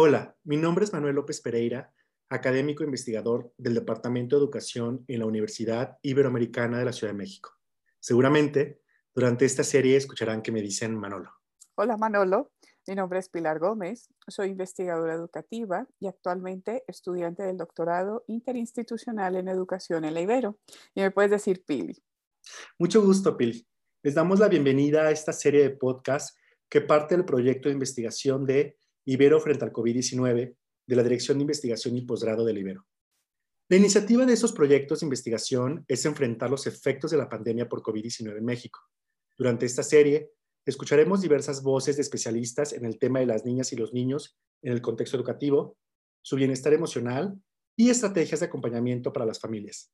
Hola, mi nombre es Manuel López Pereira, académico investigador del Departamento de Educación en la Universidad Iberoamericana de la Ciudad de México. Seguramente, durante esta serie escucharán que me dicen Manolo. Hola Manolo, mi nombre es Pilar Gómez, soy investigadora educativa y actualmente estudiante del doctorado interinstitucional en educación en la Ibero. Y me puedes decir Pili. Mucho gusto, Pili. Les damos la bienvenida a esta serie de podcast que parte del proyecto de investigación de Ibero frente al COVID-19 de la Dirección de Investigación y Posgrado del Ibero. La iniciativa de estos proyectos de investigación es enfrentar los efectos de la pandemia por COVID-19 en México. Durante esta serie, escucharemos diversas voces de especialistas en el tema de las niñas y los niños en el contexto educativo, su bienestar emocional y estrategias de acompañamiento para las familias.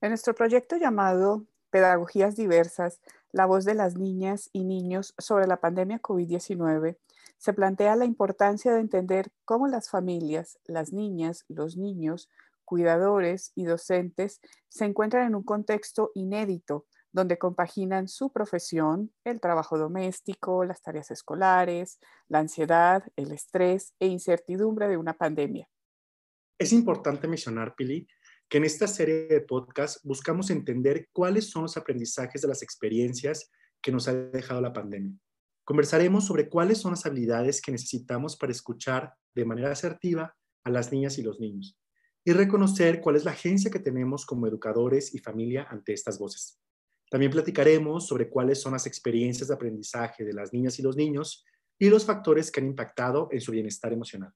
En nuestro proyecto llamado Pedagogías Diversas, la voz de las niñas y niños sobre la pandemia COVID-19, se plantea la importancia de entender cómo las familias, las niñas, los niños, cuidadores y docentes se encuentran en un contexto inédito donde compaginan su profesión, el trabajo doméstico, las tareas escolares, la ansiedad, el estrés e incertidumbre de una pandemia. Es importante mencionar, Pili, que en esta serie de podcast buscamos entender cuáles son los aprendizajes de las experiencias que nos ha dejado la pandemia. Conversaremos sobre cuáles son las habilidades que necesitamos para escuchar de manera asertiva a las niñas y los niños y reconocer cuál es la agencia que tenemos como educadores y familia ante estas voces. También platicaremos sobre cuáles son las experiencias de aprendizaje de las niñas y los niños y los factores que han impactado en su bienestar emocional.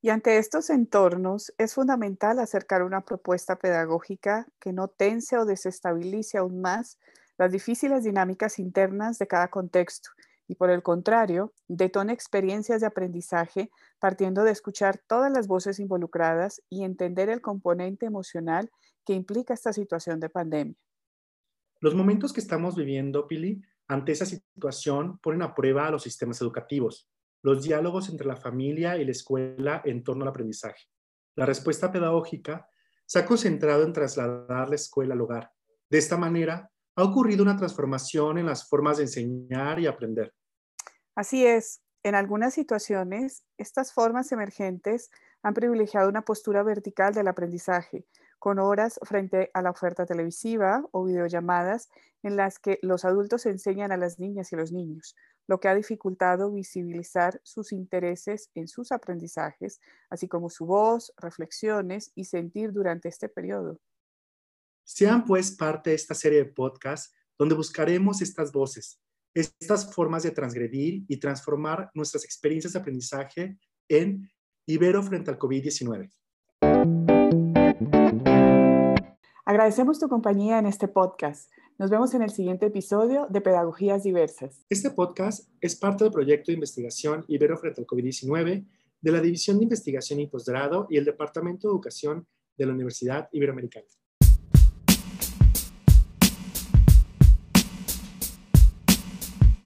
Y ante estos entornos es fundamental acercar una propuesta pedagógica que no tense o desestabilice aún más las difíciles dinámicas internas de cada contexto y por el contrario, detone experiencias de aprendizaje partiendo de escuchar todas las voces involucradas y entender el componente emocional que implica esta situación de pandemia. Los momentos que estamos viviendo, Pili, ante esa situación ponen a prueba a los sistemas educativos, los diálogos entre la familia y la escuela en torno al aprendizaje. La respuesta pedagógica se ha concentrado en trasladar la escuela al hogar. De esta manera, ha ocurrido una transformación en las formas de enseñar y aprender. Así es, en algunas situaciones, estas formas emergentes han privilegiado una postura vertical del aprendizaje, con horas frente a la oferta televisiva o videollamadas en las que los adultos enseñan a las niñas y los niños, lo que ha dificultado visibilizar sus intereses en sus aprendizajes, así como su voz, reflexiones y sentir durante este periodo. Sean pues parte de esta serie de podcasts donde buscaremos estas voces, estas formas de transgredir y transformar nuestras experiencias de aprendizaje en Ibero frente al COVID-19. Agradecemos tu compañía en este podcast. Nos vemos en el siguiente episodio de Pedagogías Diversas. Este podcast es parte del proyecto de investigación Ibero frente al COVID-19 de la División de Investigación y Posgrado y el Departamento de Educación de la Universidad Iberoamericana.